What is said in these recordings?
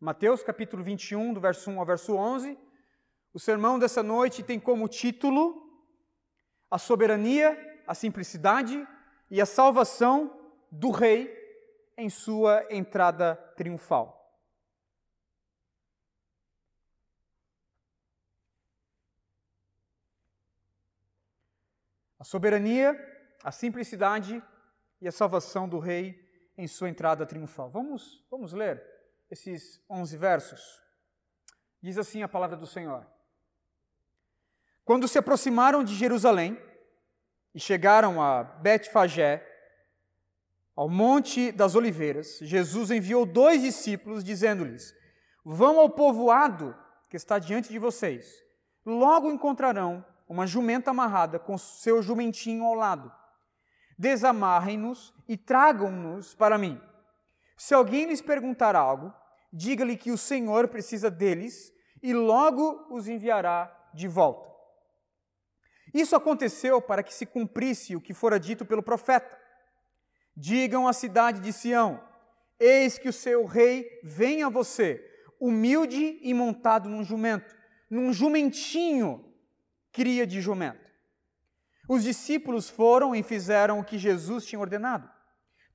Mateus capítulo 21, do verso 1 ao verso 11. O sermão dessa noite tem como título A soberania, a simplicidade e a salvação do rei em sua entrada triunfal. A soberania, a simplicidade e a salvação do rei em sua entrada triunfal. Vamos, vamos ler esses 11 versos. Diz assim a palavra do Senhor. Quando se aproximaram de Jerusalém e chegaram a Betfagé, ao Monte das Oliveiras, Jesus enviou dois discípulos, dizendo-lhes: Vão ao povoado que está diante de vocês. Logo encontrarão uma jumenta amarrada com seu jumentinho ao lado. Desamarrem-nos e tragam-nos para mim. Se alguém lhes perguntar algo, diga-lhe que o Senhor precisa deles e logo os enviará de volta. Isso aconteceu para que se cumprisse o que fora dito pelo profeta. Digam à cidade de Sião: Eis que o seu rei vem a você, humilde e montado num jumento, num jumentinho, cria de jumento. Os discípulos foram e fizeram o que Jesus tinha ordenado.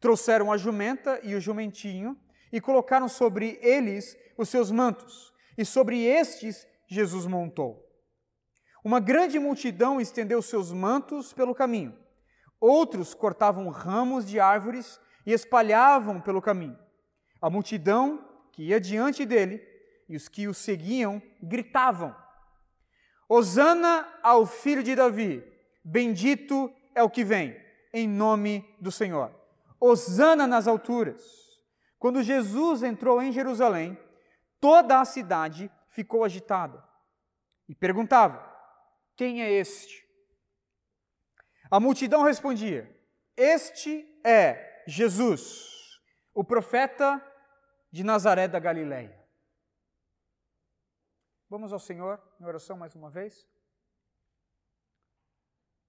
Trouxeram a jumenta e o jumentinho e colocaram sobre eles os seus mantos, e sobre estes Jesus montou. Uma grande multidão estendeu seus mantos pelo caminho. Outros cortavam ramos de árvores e espalhavam pelo caminho. A multidão que ia diante dele e os que o seguiam gritavam: Hosana ao filho de Davi, bendito é o que vem, em nome do Senhor. Hosana nas alturas. Quando Jesus entrou em Jerusalém, toda a cidade ficou agitada e perguntava: Quem é este? A multidão respondia: Este é Jesus, o profeta de Nazaré da Galileia. Vamos ao Senhor em oração mais uma vez?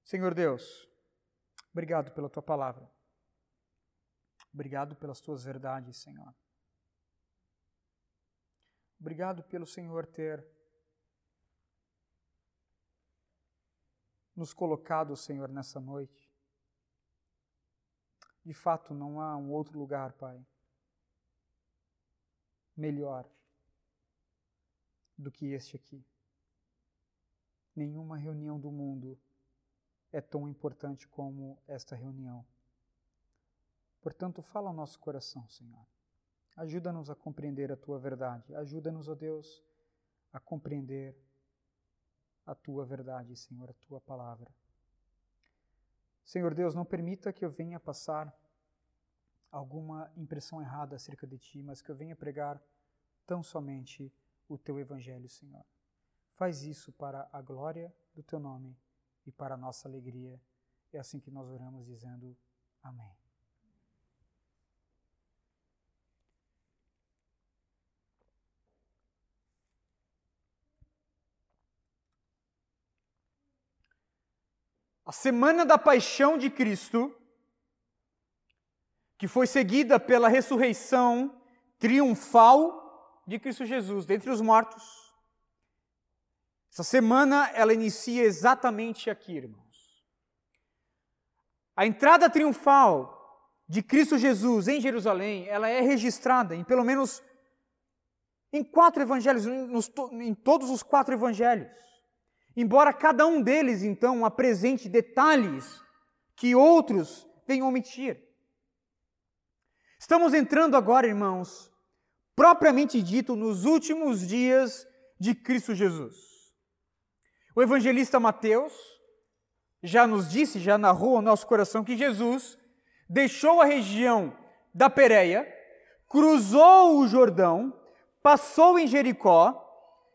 Senhor Deus, obrigado pela tua palavra. Obrigado pelas tuas verdades, Senhor. Obrigado pelo Senhor ter nos colocado, Senhor, nessa noite. De fato, não há um outro lugar, Pai, melhor do que este aqui. Nenhuma reunião do mundo é tão importante como esta reunião. Portanto, fala ao nosso coração, Senhor. Ajuda-nos a compreender a tua verdade. Ajuda-nos, ó oh Deus, a compreender a tua verdade, Senhor, a tua palavra. Senhor Deus, não permita que eu venha passar alguma impressão errada acerca de ti, mas que eu venha pregar tão somente o teu evangelho, Senhor. Faz isso para a glória do teu nome e para a nossa alegria. É assim que nós oramos dizendo amém. A semana da paixão de Cristo, que foi seguida pela ressurreição triunfal de Cristo Jesus dentre os mortos. Essa semana ela inicia exatamente aqui, irmãos. A entrada triunfal de Cristo Jesus em Jerusalém, ela é registrada em pelo menos em quatro evangelhos, em todos os quatro evangelhos. Embora cada um deles, então, apresente detalhes que outros venham omitir. Estamos entrando agora, irmãos, propriamente dito, nos últimos dias de Cristo Jesus. O evangelista Mateus já nos disse, já narrou ao nosso coração que Jesus deixou a região da Pérea, cruzou o Jordão, passou em Jericó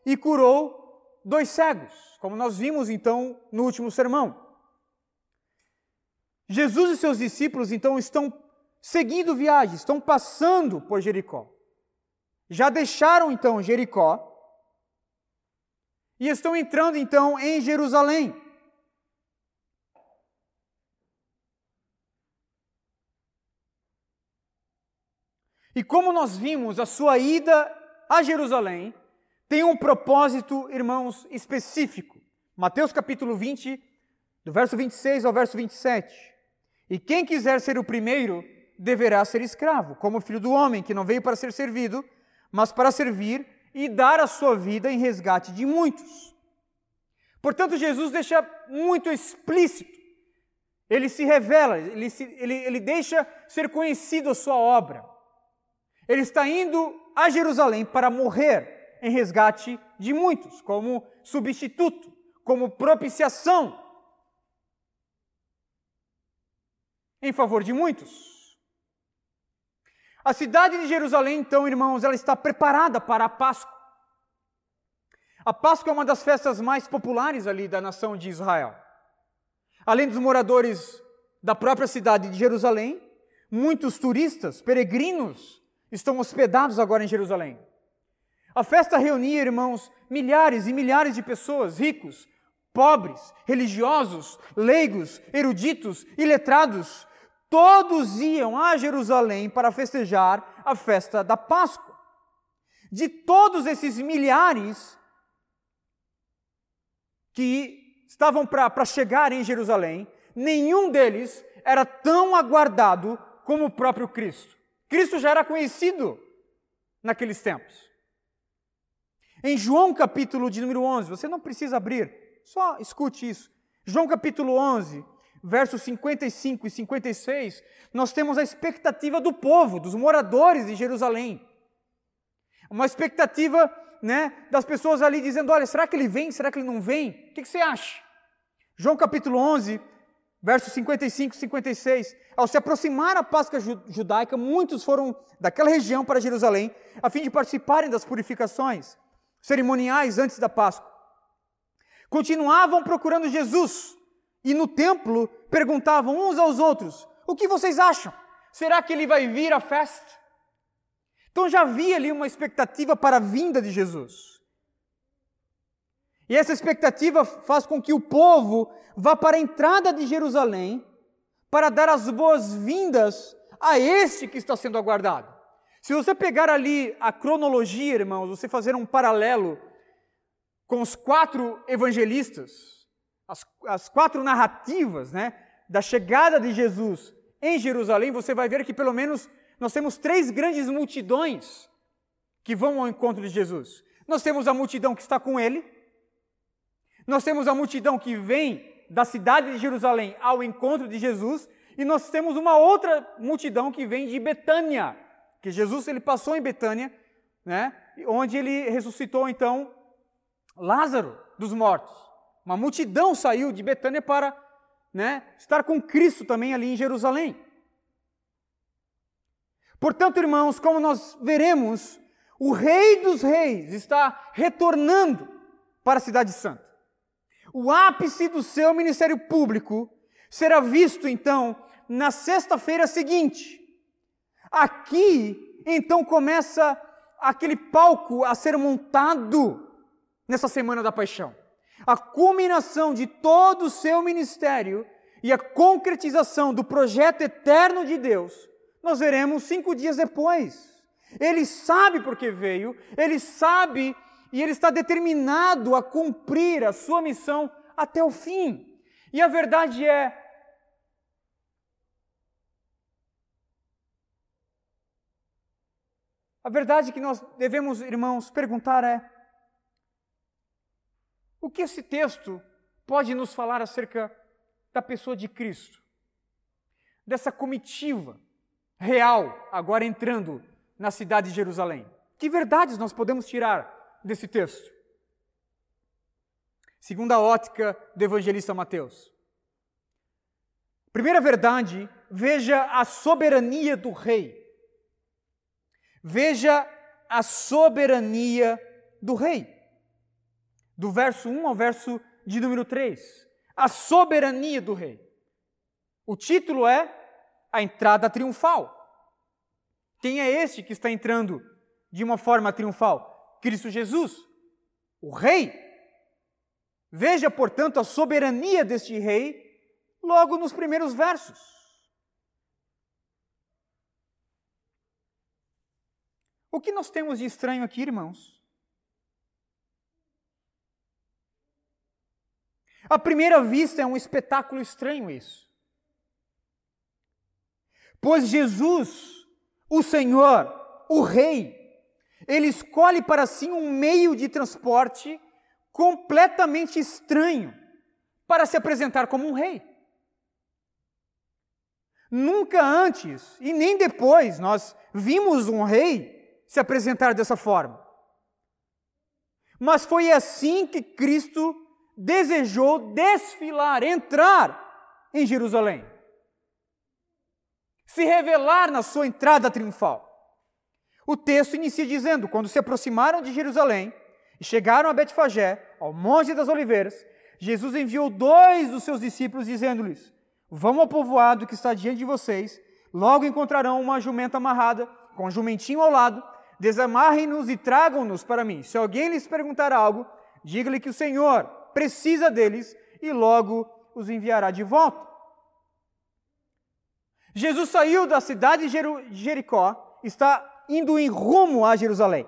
e curou dois cegos como nós vimos então no último sermão. Jesus e seus discípulos então estão seguindo viagem, estão passando por Jericó. Já deixaram então Jericó e estão entrando então em Jerusalém. E como nós vimos, a sua ida a Jerusalém tem um propósito, irmãos, específico. Mateus capítulo 20, do verso 26 ao verso 27. E quem quiser ser o primeiro, deverá ser escravo, como o filho do homem, que não veio para ser servido, mas para servir e dar a sua vida em resgate de muitos. Portanto, Jesus deixa muito explícito, ele se revela, ele, se, ele, ele deixa ser conhecido a sua obra. Ele está indo a Jerusalém para morrer em resgate de muitos, como substituto, como propiciação em favor de muitos. A cidade de Jerusalém, então, irmãos, ela está preparada para a Páscoa. A Páscoa é uma das festas mais populares ali da nação de Israel. Além dos moradores da própria cidade de Jerusalém, muitos turistas, peregrinos, estão hospedados agora em Jerusalém. A festa reunia, irmãos, milhares e milhares de pessoas, ricos, pobres, religiosos, leigos, eruditos e letrados, todos iam a Jerusalém para festejar a festa da Páscoa. De todos esses milhares que estavam para chegar em Jerusalém, nenhum deles era tão aguardado como o próprio Cristo. Cristo já era conhecido naqueles tempos. Em João capítulo de número 11, você não precisa abrir, só escute isso. João capítulo 11, versos 55 e 56, nós temos a expectativa do povo, dos moradores de Jerusalém. Uma expectativa né, das pessoas ali dizendo: olha, será que ele vem? Será que ele não vem? O que, que você acha? João capítulo 11, versos 55 e 56. Ao se aproximar a Páscoa judaica, muitos foram daquela região para Jerusalém, a fim de participarem das purificações cerimoniais antes da Páscoa. Continuavam procurando Jesus, e no templo perguntavam uns aos outros: O que vocês acham? Será que ele vai vir à festa? Então já havia ali uma expectativa para a vinda de Jesus. E essa expectativa faz com que o povo vá para a entrada de Jerusalém para dar as boas-vindas a este que está sendo aguardado. Se você pegar ali a cronologia, irmãos, você fazer um paralelo com os quatro evangelistas, as, as quatro narrativas né, da chegada de Jesus em Jerusalém, você vai ver que pelo menos nós temos três grandes multidões que vão ao encontro de Jesus. Nós temos a multidão que está com ele, nós temos a multidão que vem da cidade de Jerusalém ao encontro de Jesus, e nós temos uma outra multidão que vem de Betânia, que Jesus ele passou em Betânia, né, onde ele ressuscitou então Lázaro dos mortos. Uma multidão saiu de Betânia para né, estar com Cristo também ali em Jerusalém. Portanto, irmãos, como nós veremos, o Rei dos Reis está retornando para a Cidade Santa. O ápice do seu ministério público será visto então na sexta-feira seguinte. Aqui, então, começa aquele palco a ser montado nessa semana da paixão a culminação de todo o seu ministério e a concretização do projeto eterno de Deus, nós veremos cinco dias depois. Ele sabe por que veio, ele sabe e ele está determinado a cumprir a sua missão até o fim. E a verdade é, A verdade que nós devemos, irmãos, perguntar é: o que esse texto pode nos falar acerca da pessoa de Cristo? Dessa comitiva real agora entrando na cidade de Jerusalém. Que verdades nós podemos tirar desse texto? Segundo a ótica do evangelista Mateus. Primeira verdade, veja a soberania do rei. Veja a soberania do rei do verso 1 ao verso de número 3. A soberania do rei. O título é A Entrada Triunfal. Quem é este que está entrando de uma forma triunfal? Cristo Jesus, o rei. Veja, portanto, a soberania deste rei logo nos primeiros versos. O que nós temos de estranho aqui, irmãos? À primeira vista é um espetáculo estranho isso. Pois Jesus, o Senhor, o Rei, ele escolhe para si um meio de transporte completamente estranho para se apresentar como um rei. Nunca antes e nem depois nós vimos um rei se apresentar dessa forma. Mas foi assim que Cristo desejou desfilar, entrar em Jerusalém. Se revelar na sua entrada triunfal. O texto inicia dizendo: quando se aproximaram de Jerusalém e chegaram a Betfagé, ao Monte das Oliveiras, Jesus enviou dois dos seus discípulos, dizendo-lhes: Vão ao povoado que está diante de vocês, logo encontrarão uma jumenta amarrada, com um jumentinho ao lado, desamarrem-nos e tragam-nos para mim. Se alguém lhes perguntar algo, diga-lhe que o Senhor precisa deles e logo os enviará de volta. Jesus saiu da cidade de Jericó, está indo em rumo a Jerusalém.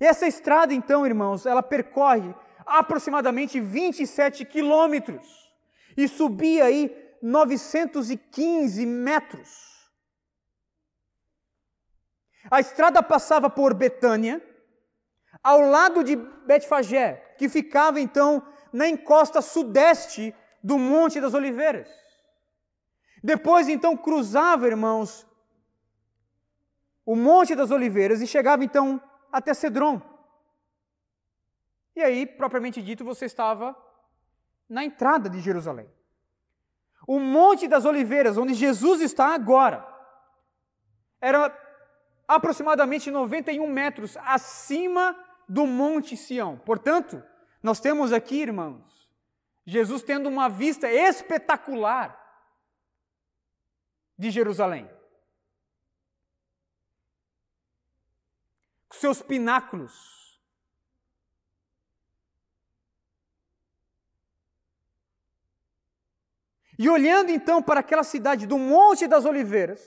E essa estrada, então, irmãos, ela percorre aproximadamente 27 quilômetros e subia aí 915 metros. A estrada passava por Betânia, ao lado de Betfagé, que ficava então na encosta sudeste do Monte das Oliveiras. Depois então cruzava, irmãos, o Monte das Oliveiras e chegava então até Cedron. E aí, propriamente dito, você estava na entrada de Jerusalém. O Monte das Oliveiras, onde Jesus está agora, era aproximadamente 91 metros acima do Monte Sião. Portanto, nós temos aqui, irmãos, Jesus tendo uma vista espetacular de Jerusalém. seus pináculos. E olhando então para aquela cidade do Monte das Oliveiras,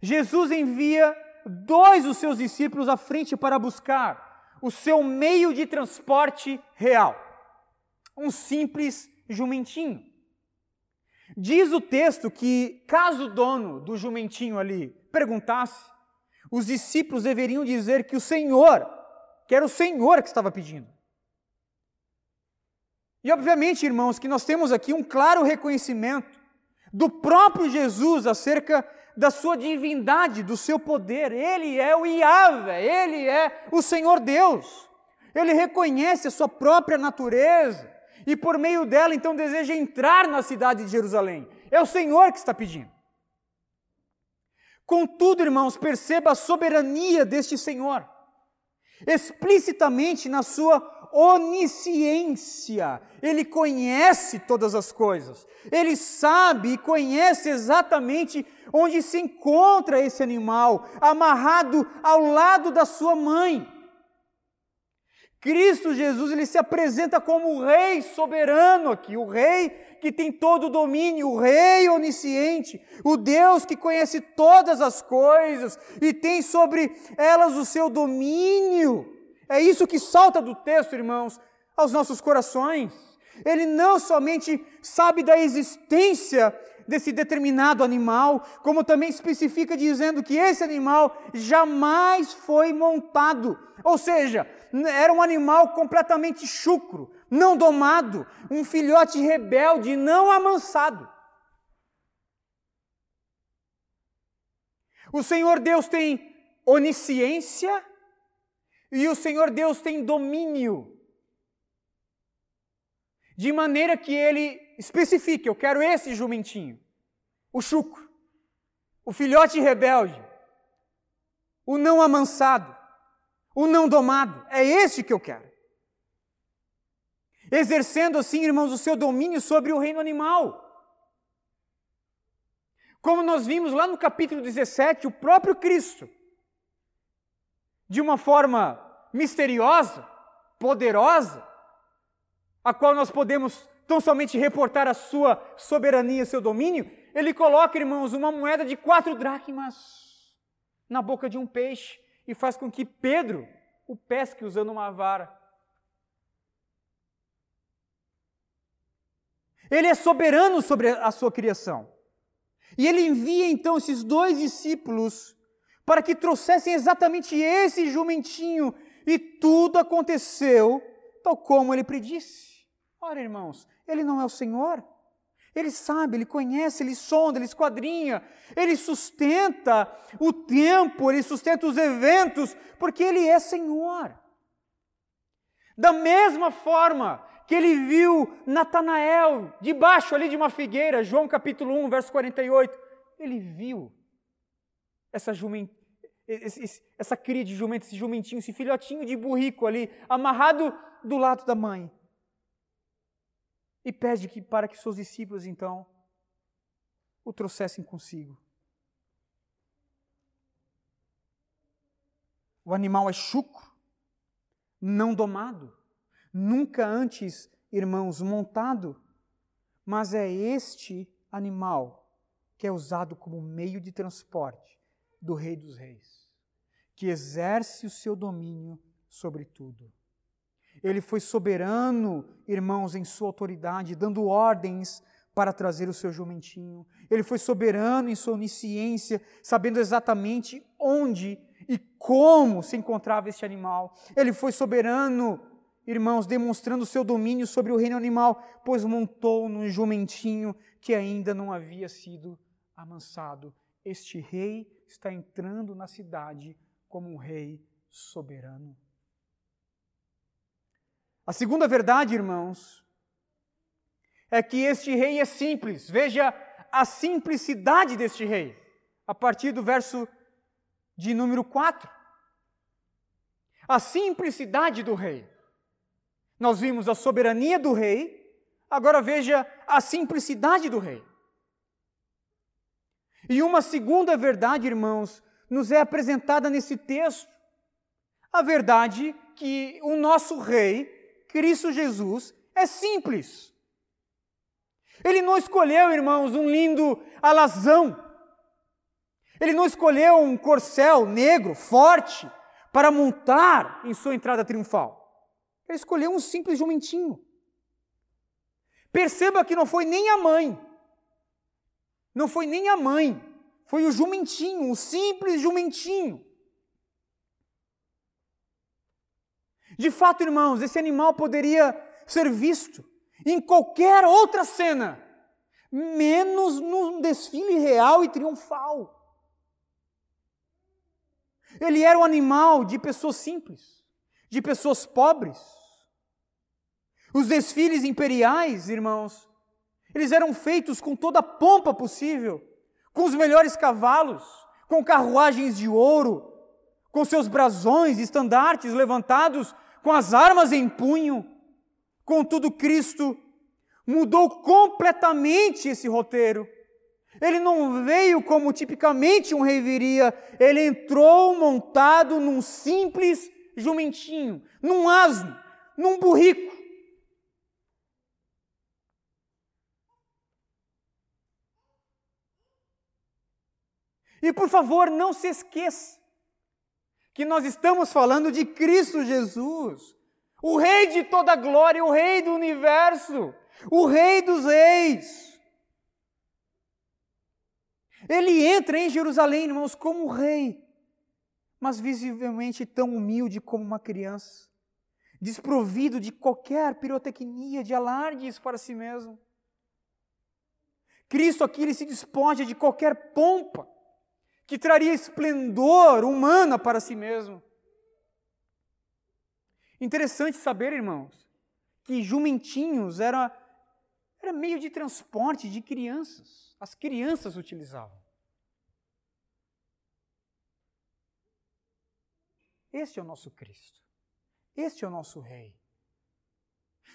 Jesus envia dois dos seus discípulos à frente para buscar o seu meio de transporte real, um simples jumentinho. Diz o texto que, caso o dono do jumentinho ali perguntasse, os discípulos deveriam dizer que o Senhor, que era o Senhor que estava pedindo. E obviamente, irmãos, que nós temos aqui um claro reconhecimento do próprio Jesus acerca da sua divindade, do seu poder. Ele é o Yahvé, ele é o Senhor Deus. Ele reconhece a sua própria natureza e por meio dela então deseja entrar na cidade de Jerusalém. É o Senhor que está pedindo. Contudo, irmãos, perceba a soberania deste Senhor, explicitamente na sua onisciência. Ele conhece todas as coisas, ele sabe e conhece exatamente onde se encontra esse animal, amarrado ao lado da sua mãe. Cristo Jesus, ele se apresenta como o rei soberano aqui, o rei que tem todo o domínio, o Rei onisciente, o Deus que conhece todas as coisas e tem sobre elas o seu domínio. É isso que salta do texto, irmãos, aos nossos corações. Ele não somente sabe da existência desse determinado animal, como também especifica dizendo que esse animal jamais foi montado. Ou seja, era um animal completamente chucro, não domado, um filhote rebelde, não amansado. O Senhor Deus tem onisciência e o Senhor Deus tem domínio. De maneira que ele especifique: eu quero esse jumentinho, o chucro, o filhote rebelde, o não amansado, o não domado. É esse que eu quero exercendo assim, irmãos, o seu domínio sobre o reino animal. Como nós vimos lá no capítulo 17, o próprio Cristo, de uma forma misteriosa, poderosa, a qual nós podemos tão somente reportar a sua soberania, seu domínio, ele coloca, irmãos, uma moeda de quatro dracmas na boca de um peixe e faz com que Pedro o pesque usando uma vara. Ele é soberano sobre a sua criação. E ele envia então esses dois discípulos para que trouxessem exatamente esse jumentinho, e tudo aconteceu tal como ele predisse. Ora, irmãos, ele não é o Senhor. Ele sabe, ele conhece, ele sonda, ele esquadrinha, ele sustenta o tempo, ele sustenta os eventos, porque ele é Senhor. Da mesma forma que ele viu Natanael debaixo ali de uma figueira, João capítulo 1, verso 48, ele viu essa jumenta, essa cria de jumento, esse jumentinho, esse filhotinho de burrico ali, amarrado do lado da mãe e pede que, para que seus discípulos então o trouxessem consigo. O animal é chucro, não domado, nunca antes, irmãos, montado, mas é este animal que é usado como meio de transporte do Rei dos Reis, que exerce o seu domínio sobre tudo. Ele foi soberano, irmãos, em sua autoridade, dando ordens para trazer o seu jumentinho. Ele foi soberano em sua onisciência, sabendo exatamente onde e como se encontrava este animal. Ele foi soberano, irmãos, demonstrando o seu domínio sobre o reino animal, pois montou no jumentinho que ainda não havia sido amansado. Este rei está entrando na cidade como um rei soberano. A segunda verdade, irmãos, é que este rei é simples. Veja a simplicidade deste rei, a partir do verso de número 4. A simplicidade do rei. Nós vimos a soberania do rei, agora veja a simplicidade do rei. E uma segunda verdade, irmãos, nos é apresentada nesse texto. A verdade que o nosso rei Cristo Jesus é simples. Ele não escolheu, irmãos, um lindo alazão. Ele não escolheu um corcel negro, forte, para montar em sua entrada triunfal. Ele escolheu um simples jumentinho. Perceba que não foi nem a mãe. Não foi nem a mãe. Foi o jumentinho, o simples jumentinho. De fato, irmãos, esse animal poderia ser visto em qualquer outra cena, menos num desfile real e triunfal. Ele era um animal de pessoas simples, de pessoas pobres. Os desfiles imperiais, irmãos, eles eram feitos com toda a pompa possível, com os melhores cavalos, com carruagens de ouro, com seus brasões, estandartes levantados com as armas em punho. Contudo, Cristo mudou completamente esse roteiro. Ele não veio como tipicamente um rei viria, ele entrou montado num simples jumentinho, num asno, num burrico. E por favor, não se esqueça que nós estamos falando de Cristo Jesus, o Rei de toda glória, o Rei do universo, o Rei dos reis. Ele entra em Jerusalém, irmãos, como rei, mas visivelmente tão humilde como uma criança, desprovido de qualquer pirotecnia, de alardes para si mesmo. Cristo aqui ele se despoja de qualquer pompa que traria esplendor humana para si mesmo. Interessante saber, irmãos, que jumentinhos era, era meio de transporte de crianças. As crianças utilizavam. Este é o nosso Cristo. Este é o nosso Rei.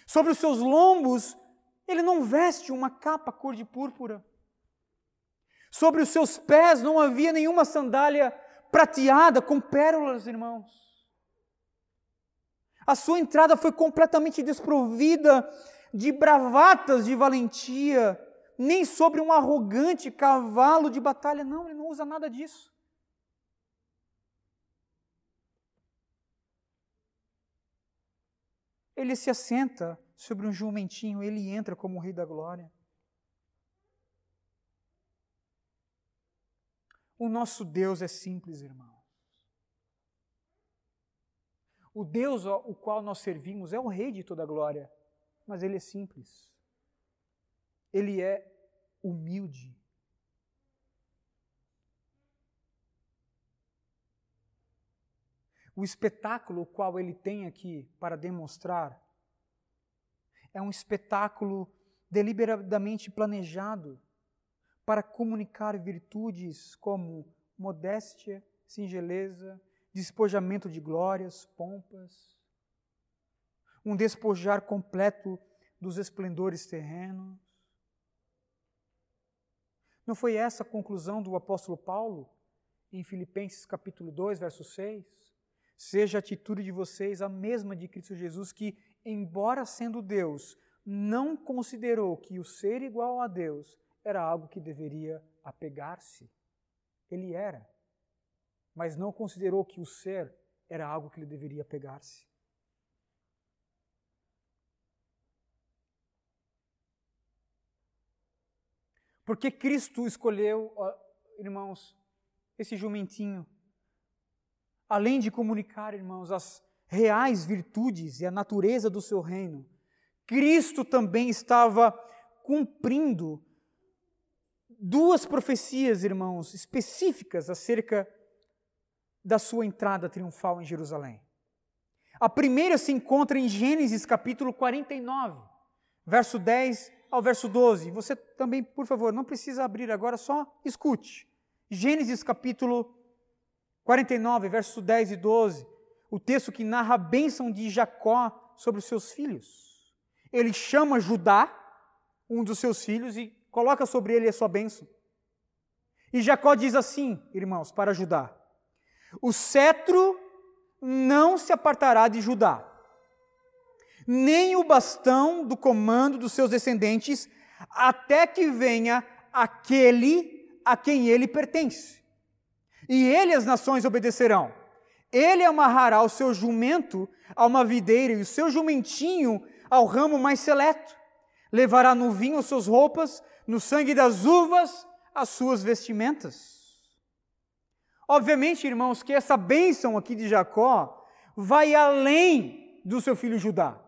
Sobre os seus lombos, ele não veste uma capa cor de púrpura. Sobre os seus pés não havia nenhuma sandália prateada com pérolas, irmãos. A sua entrada foi completamente desprovida de bravatas de valentia, nem sobre um arrogante cavalo de batalha. Não, ele não usa nada disso. Ele se assenta sobre um jumentinho, ele entra como o Rei da Glória. O nosso Deus é simples, irmão. O Deus o qual nós servimos é o Rei de toda a glória, mas ele é simples. Ele é humilde. O espetáculo qual ele tem aqui para demonstrar é um espetáculo deliberadamente planejado para comunicar virtudes como modéstia, singeleza, despojamento de glórias, pompas, um despojar completo dos esplendores terrenos. Não foi essa a conclusão do apóstolo Paulo em Filipenses capítulo 2, verso 6? Seja a atitude de vocês a mesma de Cristo Jesus, que, embora sendo Deus, não considerou que o ser igual a Deus era algo que deveria apegar-se. Ele era, mas não considerou que o ser era algo que ele deveria apegar-se. Porque Cristo escolheu, irmãos, esse jumentinho, além de comunicar, irmãos, as reais virtudes e a natureza do seu reino, Cristo também estava cumprindo duas profecias, irmãos, específicas acerca da sua entrada triunfal em Jerusalém. A primeira se encontra em Gênesis capítulo 49, verso 10 ao verso 12. Você também, por favor, não precisa abrir agora, só escute. Gênesis capítulo 49, verso 10 e 12. O texto que narra a bênção de Jacó sobre os seus filhos. Ele chama Judá, um dos seus filhos, e coloca sobre ele a sua bênção. E Jacó diz assim, irmãos, para ajudar: O cetro não se apartará de Judá, nem o bastão do comando dos seus descendentes, até que venha aquele a quem ele pertence. E ele as nações obedecerão. Ele amarrará o seu jumento a uma videira e o seu jumentinho ao ramo mais seleto. Levará no vinho as suas roupas no sangue das uvas as suas vestimentas. Obviamente, irmãos, que essa bênção aqui de Jacó vai além do seu filho Judá.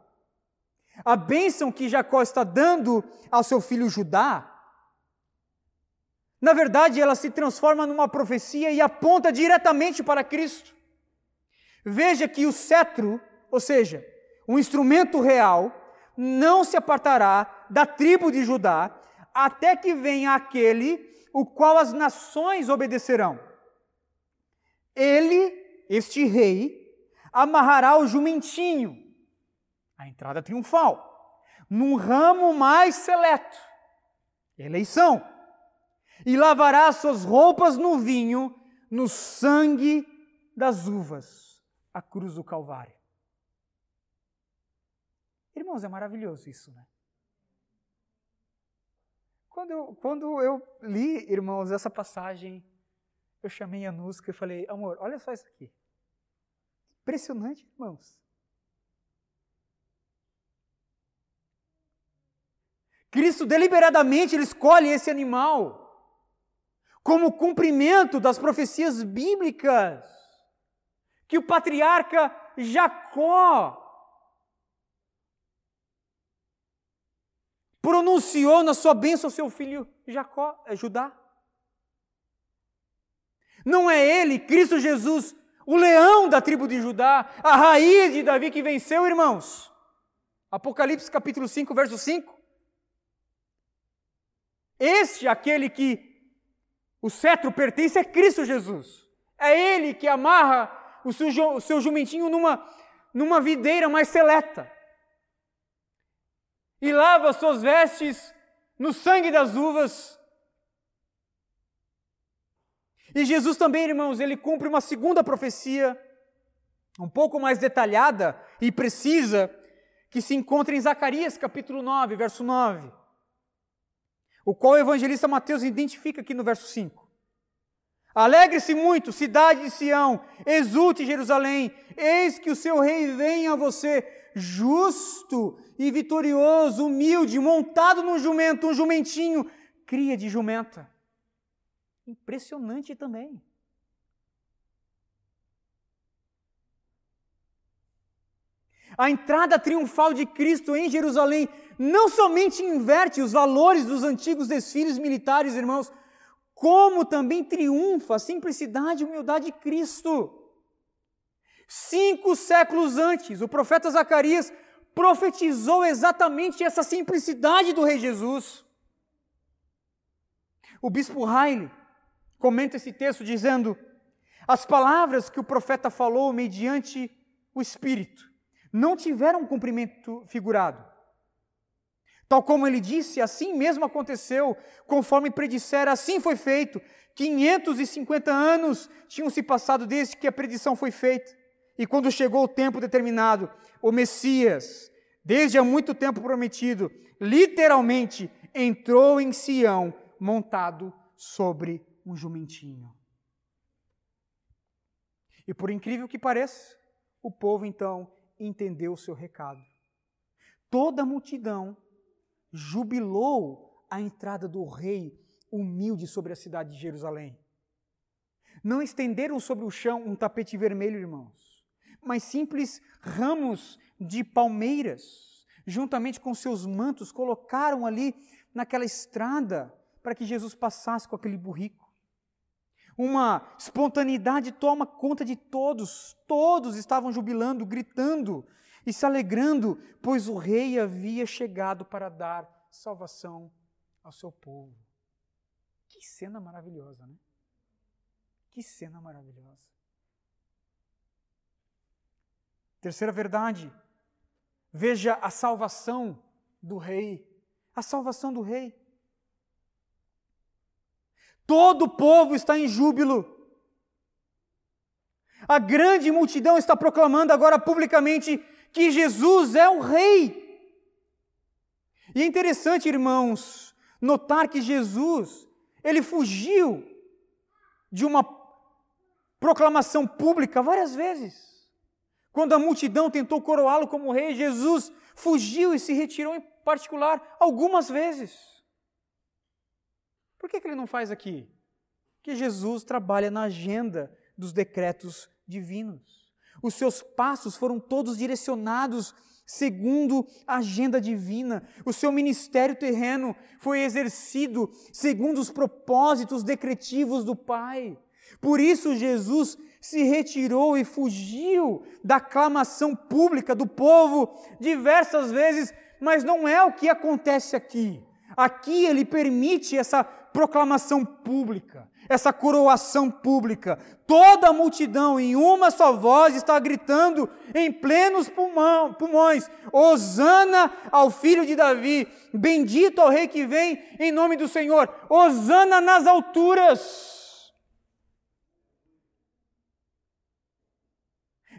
A bênção que Jacó está dando ao seu filho Judá, na verdade, ela se transforma numa profecia e aponta diretamente para Cristo. Veja que o cetro, ou seja, um instrumento real, não se apartará da tribo de Judá, até que venha aquele o qual as nações obedecerão. Ele, este rei, amarrará o jumentinho, a entrada triunfal, num ramo mais seleto, eleição, e lavará suas roupas no vinho, no sangue das uvas, a cruz do Calvário. Irmãos, é maravilhoso isso, né? Quando, quando eu li, irmãos, essa passagem, eu chamei a Nusca e falei, amor, olha só isso aqui. Impressionante, irmãos. Cristo deliberadamente ele escolhe esse animal como cumprimento das profecias bíblicas que o patriarca Jacó pronunciou na sua bênção seu filho Jacó, é Judá. Não é ele, Cristo Jesus, o leão da tribo de Judá, a raiz de Davi que venceu, irmãos. Apocalipse capítulo 5, verso 5. Este, aquele que o cetro pertence, é Cristo Jesus. É ele que amarra o seu, o seu jumentinho numa, numa videira mais seleta e lava suas vestes no sangue das uvas. E Jesus também, irmãos, ele cumpre uma segunda profecia, um pouco mais detalhada e precisa, que se encontra em Zacarias capítulo 9, verso 9. o qual o evangelista Mateus identifica aqui no verso 5. Alegre-se muito, cidade de Sião, exulte Jerusalém, eis que o seu rei vem a você, justo e vitorioso, humilde, montado num jumento, um jumentinho, cria de jumenta. Impressionante também. A entrada triunfal de Cristo em Jerusalém não somente inverte os valores dos antigos desfiles militares, irmãos, como também triunfa a simplicidade e humildade de Cristo. Cinco séculos antes, o profeta Zacarias profetizou exatamente essa simplicidade do Rei Jesus. O bispo Haile comenta esse texto dizendo: as palavras que o profeta falou mediante o Espírito não tiveram cumprimento figurado Tal como ele disse, assim mesmo aconteceu, conforme predissera, assim foi feito. 550 anos tinham se passado desde que a predição foi feita. E quando chegou o tempo determinado, o Messias, desde há muito tempo prometido, literalmente entrou em Sião montado sobre um jumentinho. E por incrível que pareça, o povo então entendeu o seu recado. Toda a multidão jubilou a entrada do rei humilde sobre a cidade de Jerusalém. Não estenderam sobre o chão um tapete vermelho, irmãos, mas simples ramos de palmeiras, juntamente com seus mantos, colocaram ali naquela estrada para que Jesus passasse com aquele burrico. Uma espontaneidade toma conta de todos, todos estavam jubilando, gritando, e se alegrando, pois o rei havia chegado para dar salvação ao seu povo. Que cena maravilhosa, né? Que cena maravilhosa. Terceira verdade, veja a salvação do rei. A salvação do rei. Todo o povo está em júbilo. A grande multidão está proclamando agora publicamente que Jesus é o Rei. E é interessante, irmãos, notar que Jesus, ele fugiu de uma proclamação pública várias vezes. Quando a multidão tentou coroá-lo como rei, Jesus fugiu e se retirou em particular algumas vezes. Por que, que ele não faz aqui? Porque Jesus trabalha na agenda dos decretos divinos. Os seus passos foram todos direcionados segundo a agenda divina. O seu ministério terreno foi exercido segundo os propósitos decretivos do Pai. Por isso, Jesus se retirou e fugiu da aclamação pública do povo diversas vezes, mas não é o que acontece aqui. Aqui ele permite essa proclamação pública essa coroação pública. Toda a multidão, em uma só voz, está gritando em plenos pulmão, pulmões: Hosana ao filho de Davi, bendito ao rei que vem em nome do Senhor, Hosana nas alturas.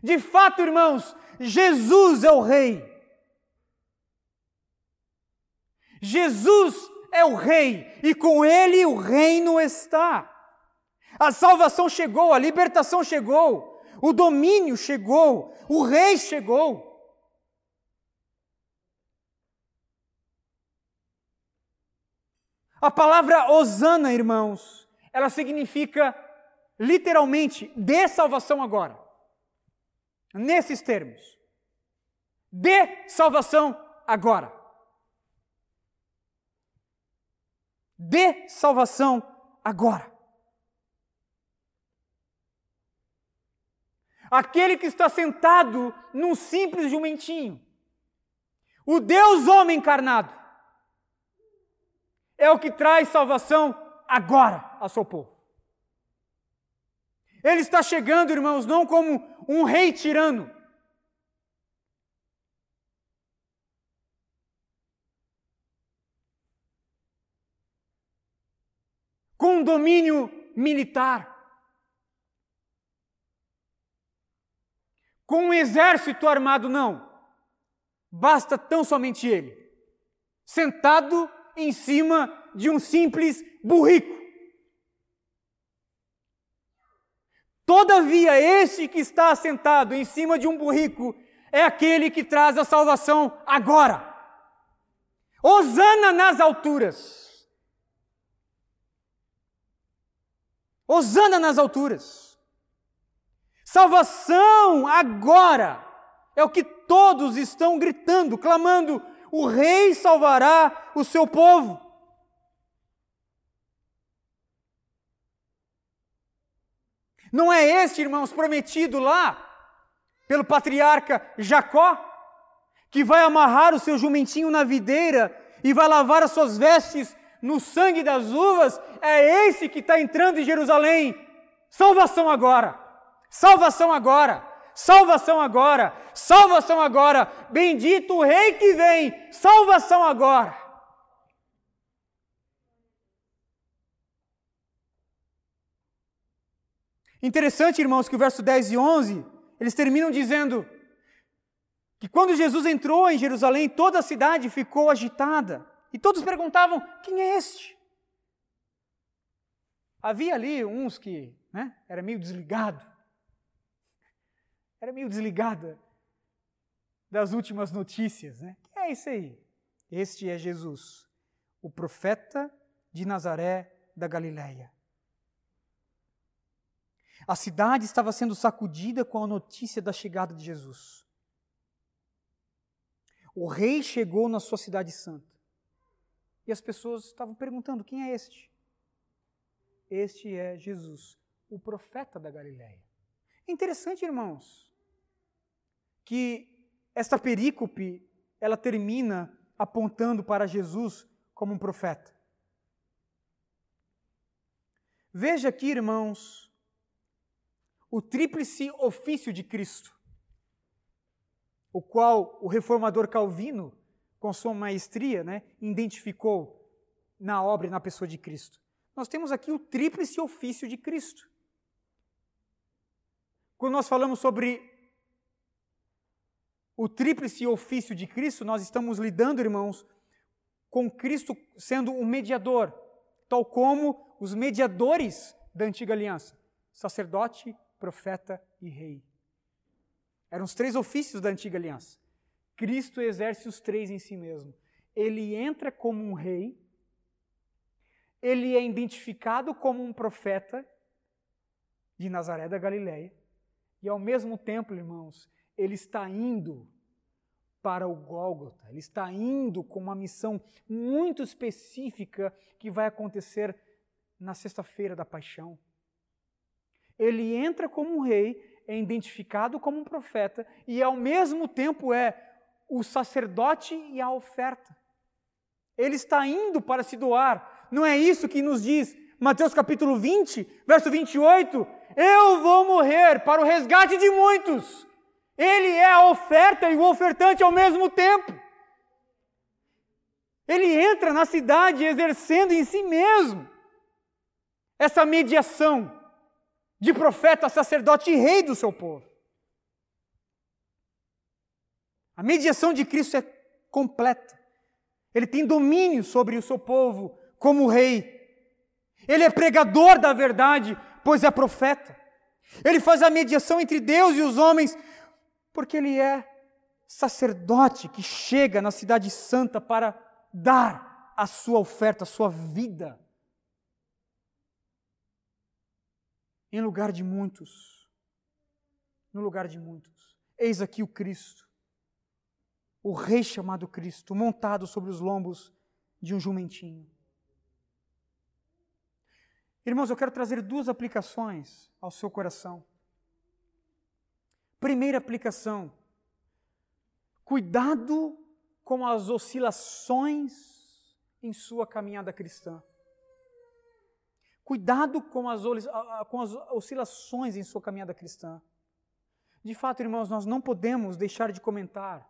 De fato, irmãos, Jesus é o rei. Jesus é o rei e com ele o reino está. A salvação chegou, a libertação chegou, o domínio chegou, o rei chegou. A palavra Osana, irmãos, ela significa literalmente de salvação agora. Nesses termos. De salvação agora. De salvação agora. aquele que está sentado num simples jumentinho, o Deus homem encarnado, é o que traz salvação agora ao seu povo. Ele está chegando, irmãos, não como um rei tirano, com domínio militar. com um exército armado, não. Basta tão somente ele, sentado em cima de um simples burrico. Todavia, este que está sentado em cima de um burrico é aquele que traz a salvação agora. Hosana nas alturas. Hosana nas alturas. Salvação agora é o que todos estão gritando, clamando: o Rei salvará o seu povo. Não é este, irmãos, prometido lá pelo patriarca Jacó, que vai amarrar o seu jumentinho na videira e vai lavar as suas vestes no sangue das uvas? É esse que está entrando em Jerusalém. Salvação agora! Salvação agora! Salvação agora! Salvação agora! Bendito o Rei que vem! Salvação agora! Interessante, irmãos, que o verso 10 e 11, eles terminam dizendo que quando Jesus entrou em Jerusalém, toda a cidade ficou agitada. E todos perguntavam: quem é este? Havia ali uns que né, era meio desligado, era meio desligada das últimas notícias. Né? Quem é esse aí? Este é Jesus, o profeta de Nazaré da Galileia. A cidade estava sendo sacudida com a notícia da chegada de Jesus. O rei chegou na sua cidade santa. E as pessoas estavam perguntando: quem é este? Este é Jesus, o profeta da Galiléia. Interessante, irmãos, que esta perícope ela termina apontando para Jesus como um profeta. Veja aqui, irmãos, o tríplice ofício de Cristo, o qual o reformador Calvino, com sua maestria, né, identificou na obra e na pessoa de Cristo. Nós temos aqui o tríplice ofício de Cristo. Quando nós falamos sobre o tríplice ofício de Cristo, nós estamos lidando, irmãos, com Cristo sendo um mediador, tal como os mediadores da antiga aliança: sacerdote, profeta e rei. Eram os três ofícios da antiga aliança. Cristo exerce os três em si mesmo. Ele entra como um rei, ele é identificado como um profeta de Nazaré da Galileia, e ao mesmo tempo, irmãos, ele está indo para o Gólgota, ele está indo com uma missão muito específica que vai acontecer na sexta-feira da paixão. Ele entra como um rei, é identificado como um profeta e ao mesmo tempo é o sacerdote e a oferta. Ele está indo para se doar. Não é isso que nos diz Mateus capítulo 20, verso 28? Eu vou morrer para o resgate de muitos. Ele é a oferta e o ofertante ao mesmo tempo. Ele entra na cidade exercendo em si mesmo essa mediação de profeta, sacerdote e rei do seu povo. A mediação de Cristo é completa. Ele tem domínio sobre o seu povo como rei. Ele é pregador da verdade, pois é profeta. Ele faz a mediação entre Deus e os homens, porque ele é sacerdote que chega na cidade santa para dar a sua oferta, a sua vida em lugar de muitos. No lugar de muitos. Eis aqui o Cristo, o Rei chamado Cristo, montado sobre os lombos de um jumentinho. Irmãos, eu quero trazer duas aplicações ao seu coração. Primeira aplicação: cuidado com as oscilações em sua caminhada cristã. Cuidado com as, com as oscilações em sua caminhada cristã. De fato, irmãos, nós não podemos deixar de comentar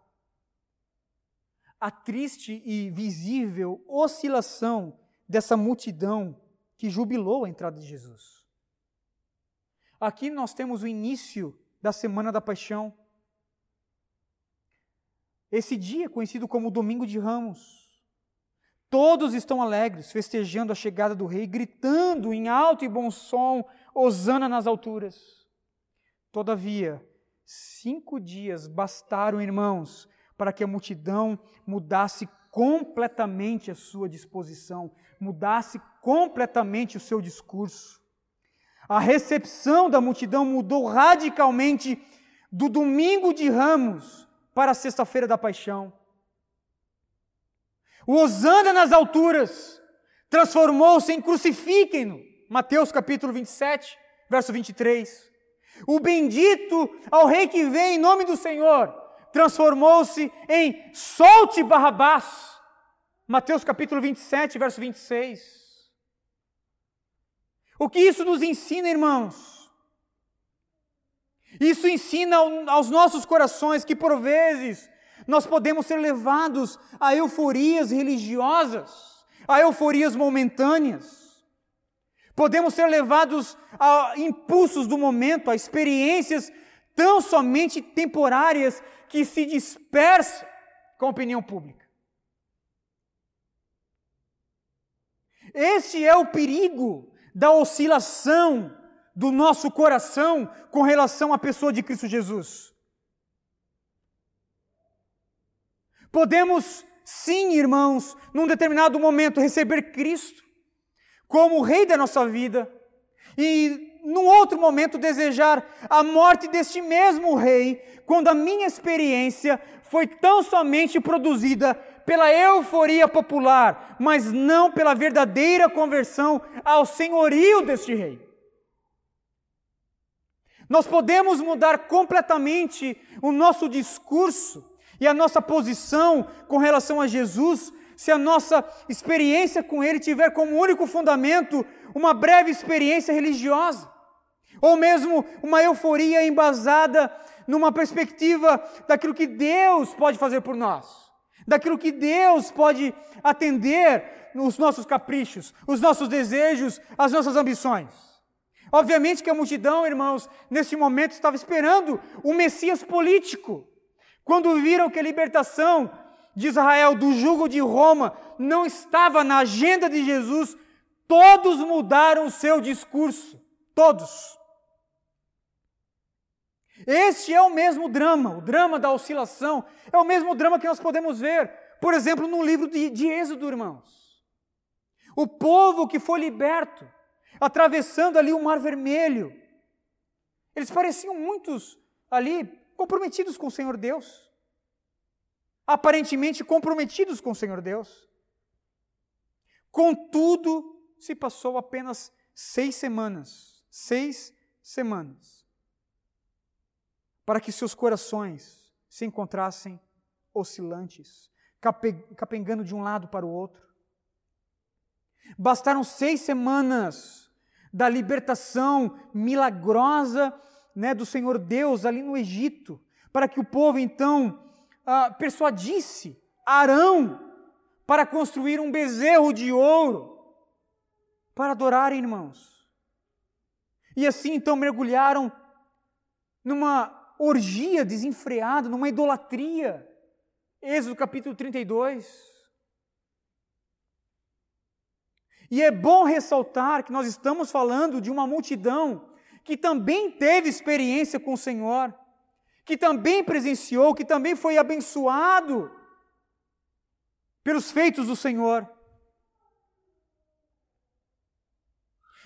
a triste e visível oscilação dessa multidão que jubilou a entrada de Jesus. Aqui nós temos o início da Semana da Paixão. Esse dia, conhecido como Domingo de Ramos, Todos estão alegres, festejando a chegada do rei, gritando em alto e bom som: Hosana nas alturas. Todavia, cinco dias bastaram, irmãos, para que a multidão mudasse completamente a sua disposição, mudasse completamente o seu discurso. A recepção da multidão mudou radicalmente do domingo de Ramos para a sexta-feira da paixão. O Osana nas alturas transformou-se em crucifiquem-no. Mateus capítulo 27, verso 23. O bendito ao rei que vem em nome do Senhor transformou-se em solte Barrabás. Mateus capítulo 27, verso 26. O que isso nos ensina, irmãos? Isso ensina aos nossos corações que por vezes nós podemos ser levados a euforias religiosas, a euforias momentâneas. Podemos ser levados a impulsos do momento, a experiências tão somente temporárias que se dispersam com a opinião pública. Esse é o perigo da oscilação do nosso coração com relação à pessoa de Cristo Jesus. Podemos, sim, irmãos, num determinado momento receber Cristo como o Rei da nossa vida e, num outro momento, desejar a morte deste mesmo Rei, quando a minha experiência foi tão somente produzida pela euforia popular, mas não pela verdadeira conversão ao senhorio deste rei. Nós podemos mudar completamente o nosso discurso e a nossa posição com relação a Jesus se a nossa experiência com Ele tiver como único fundamento uma breve experiência religiosa, ou mesmo uma euforia embasada numa perspectiva daquilo que Deus pode fazer por nós daquilo que Deus pode atender os nossos caprichos, os nossos desejos, as nossas ambições. Obviamente que a multidão, irmãos, nesse momento estava esperando o Messias político. Quando viram que a libertação de Israel do jugo de Roma não estava na agenda de Jesus, todos mudaram o seu discurso. Todos. Este é o mesmo drama, o drama da oscilação, é o mesmo drama que nós podemos ver, por exemplo, no livro de, de Êxodo, irmãos. O povo que foi liberto, atravessando ali o Mar Vermelho, eles pareciam muitos ali comprometidos com o Senhor Deus, aparentemente comprometidos com o Senhor Deus. Contudo, se passou apenas seis semanas, seis semanas para que seus corações se encontrassem oscilantes, capengando de um lado para o outro. Bastaram seis semanas da libertação milagrosa né, do Senhor Deus ali no Egito, para que o povo então ah, persuadisse Arão para construir um bezerro de ouro para adorarem, irmãos. E assim então mergulharam numa orgia desenfreada, numa idolatria. Êxodo capítulo 32. E é bom ressaltar que nós estamos falando de uma multidão que também teve experiência com o Senhor, que também presenciou, que também foi abençoado pelos feitos do Senhor.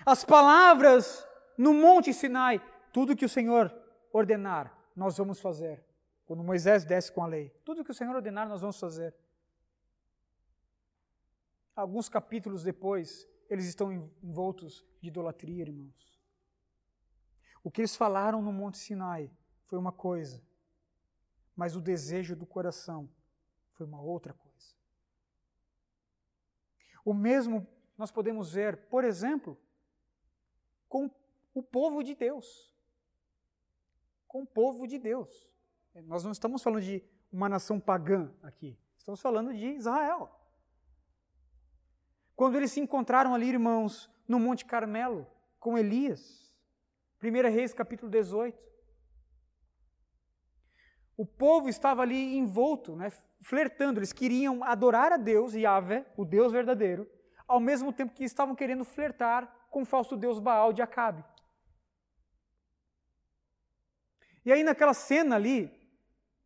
As palavras no Monte Sinai, tudo que o Senhor ordenar, nós vamos fazer. Quando Moisés desce com a lei, tudo que o Senhor ordenar, nós vamos fazer. Alguns capítulos depois, eles estão envoltos de idolatria, irmãos. O que eles falaram no Monte Sinai foi uma coisa, mas o desejo do coração foi uma outra coisa. O mesmo nós podemos ver, por exemplo, com o povo de Deus com o povo de Deus. Nós não estamos falando de uma nação pagã aqui, estamos falando de Israel. Quando eles se encontraram ali, irmãos, no Monte Carmelo, com Elias, 1 Reis capítulo 18. o povo estava ali envolto, né, flertando, eles queriam adorar a Deus, Yahvé, o Deus verdadeiro, ao mesmo tempo que estavam querendo flertar com o falso Deus Baal de Acabe. E aí naquela cena ali,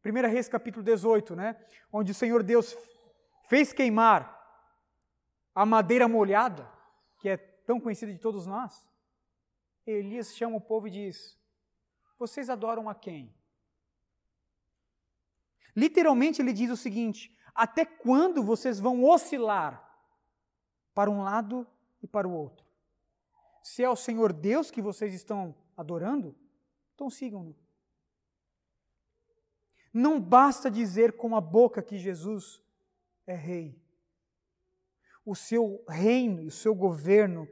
1 Reis capítulo 18, né, onde o Senhor Deus fez queimar a madeira molhada, que é tão conhecida de todos nós, Elias chama o povo e diz: Vocês adoram a quem? Literalmente ele diz o seguinte: Até quando vocês vão oscilar para um lado e para o outro? Se é o Senhor Deus que vocês estão adorando, então sigam-no. Não basta dizer com a boca que Jesus é rei. O seu reino e o seu governo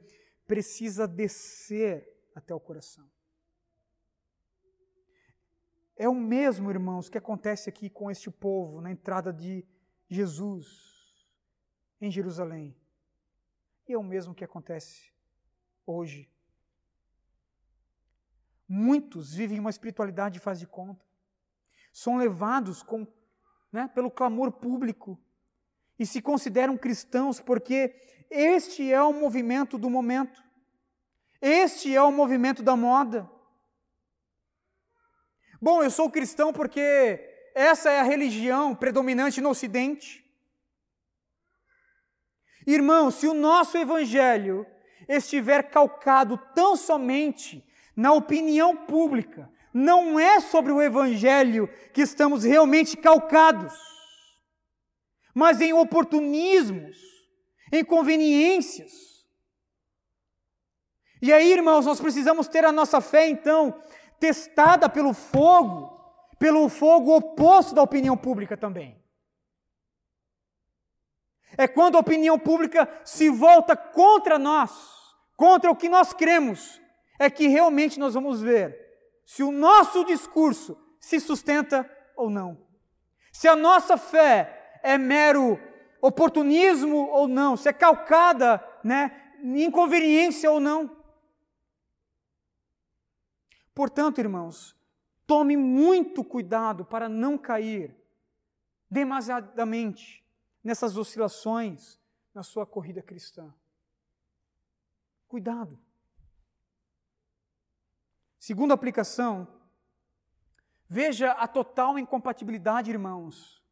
precisa descer até o coração. É o mesmo, irmãos, que acontece aqui com este povo na entrada de Jesus em Jerusalém. E é o mesmo que acontece hoje. Muitos vivem uma espiritualidade de faz de conta. São levados com, né, pelo clamor público e se consideram cristãos porque este é o movimento do momento. Este é o movimento da moda. Bom, eu sou cristão porque essa é a religião predominante no Ocidente. Irmão, se o nosso evangelho estiver calcado tão somente na opinião pública, não é sobre o evangelho que estamos realmente calcados, mas em oportunismos, em conveniências. E aí, irmãos, nós precisamos ter a nossa fé, então, testada pelo fogo, pelo fogo oposto da opinião pública também. É quando a opinião pública se volta contra nós, contra o que nós cremos, é que realmente nós vamos ver se o nosso discurso se sustenta ou não. Se a nossa fé é mero oportunismo ou não, se é calcada né, em inconveniência ou não. Portanto, irmãos, tome muito cuidado para não cair demasiadamente nessas oscilações na sua corrida cristã. Cuidado. Segunda aplicação, veja a total incompatibilidade, irmãos,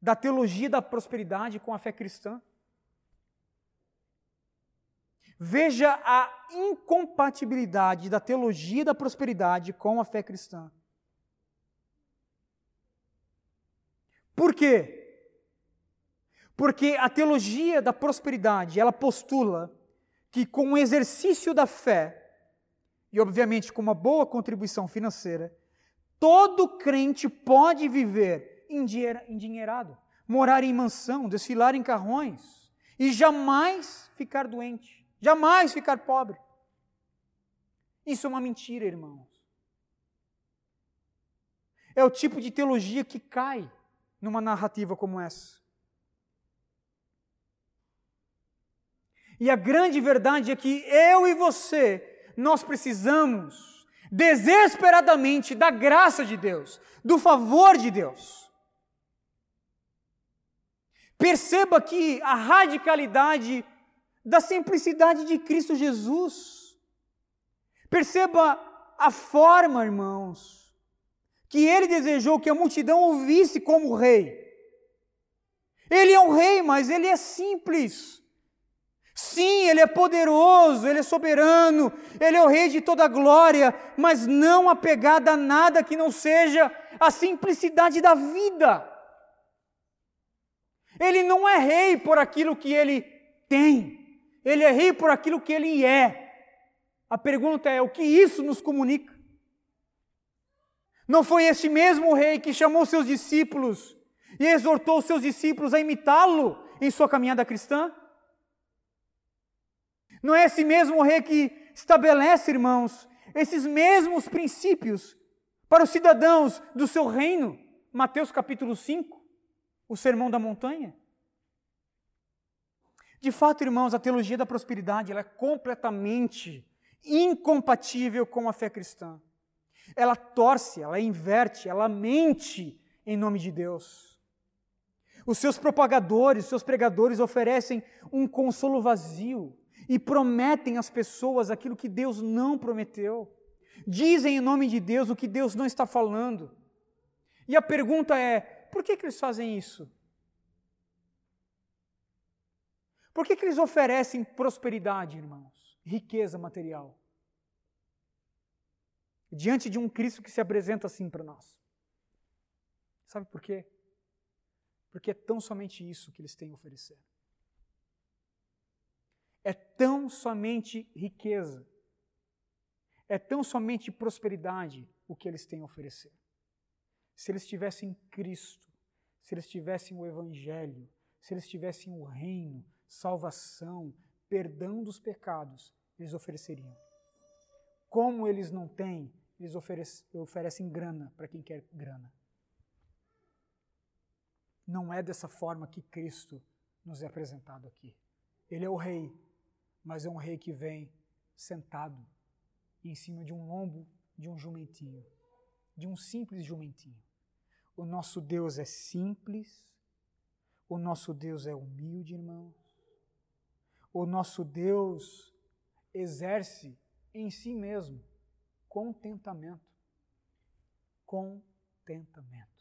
da teologia da prosperidade com a fé cristã. Veja a incompatibilidade da teologia da prosperidade com a fé cristã. Por quê? Porque a teologia da prosperidade, ela postula que com o exercício da fé, e obviamente com uma boa contribuição financeira, todo crente pode viver endinheirado, morar em mansão, desfilar em carrões e jamais ficar doente. Jamais ficar pobre. Isso é uma mentira, irmãos. É o tipo de teologia que cai numa narrativa como essa. E a grande verdade é que eu e você, nós precisamos desesperadamente da graça de Deus, do favor de Deus. Perceba que a radicalidade da simplicidade de Cristo Jesus. Perceba a forma, irmãos, que ele desejou que a multidão ouvisse como rei. Ele é um rei, mas ele é simples. Sim, ele é poderoso, ele é soberano, ele é o rei de toda glória, mas não apegado a nada que não seja a simplicidade da vida. Ele não é rei por aquilo que ele tem. Ele é rei por aquilo que ele é. A pergunta é: o que isso nos comunica? Não foi este mesmo rei que chamou seus discípulos e exortou seus discípulos a imitá-lo em sua caminhada cristã? Não é esse mesmo rei que estabelece, irmãos, esses mesmos princípios para os cidadãos do seu reino? Mateus capítulo 5, o sermão da montanha. De fato, irmãos, a teologia da prosperidade é completamente incompatível com a fé cristã. Ela torce, ela inverte, ela mente em nome de Deus. Os seus propagadores, seus pregadores oferecem um consolo vazio e prometem às pessoas aquilo que Deus não prometeu. Dizem em nome de Deus o que Deus não está falando. E a pergunta é: por que, que eles fazem isso? Por que, que eles oferecem prosperidade, irmãos? Riqueza material? Diante de um Cristo que se apresenta assim para nós. Sabe por quê? Porque é tão somente isso que eles têm a oferecer. É tão somente riqueza. É tão somente prosperidade o que eles têm a oferecer. Se eles tivessem Cristo, se eles tivessem o Evangelho, se eles tivessem o reino, salvação, perdão dos pecados, eles ofereceriam. Como eles não têm, eles oferecem, oferecem grana para quem quer grana. Não é dessa forma que Cristo nos é apresentado aqui. Ele é o rei, mas é um rei que vem sentado em cima de um lombo de um jumentinho, de um simples jumentinho. O nosso Deus é simples, o nosso Deus é humilde, irmãos. O nosso Deus exerce em si mesmo contentamento. Contentamento.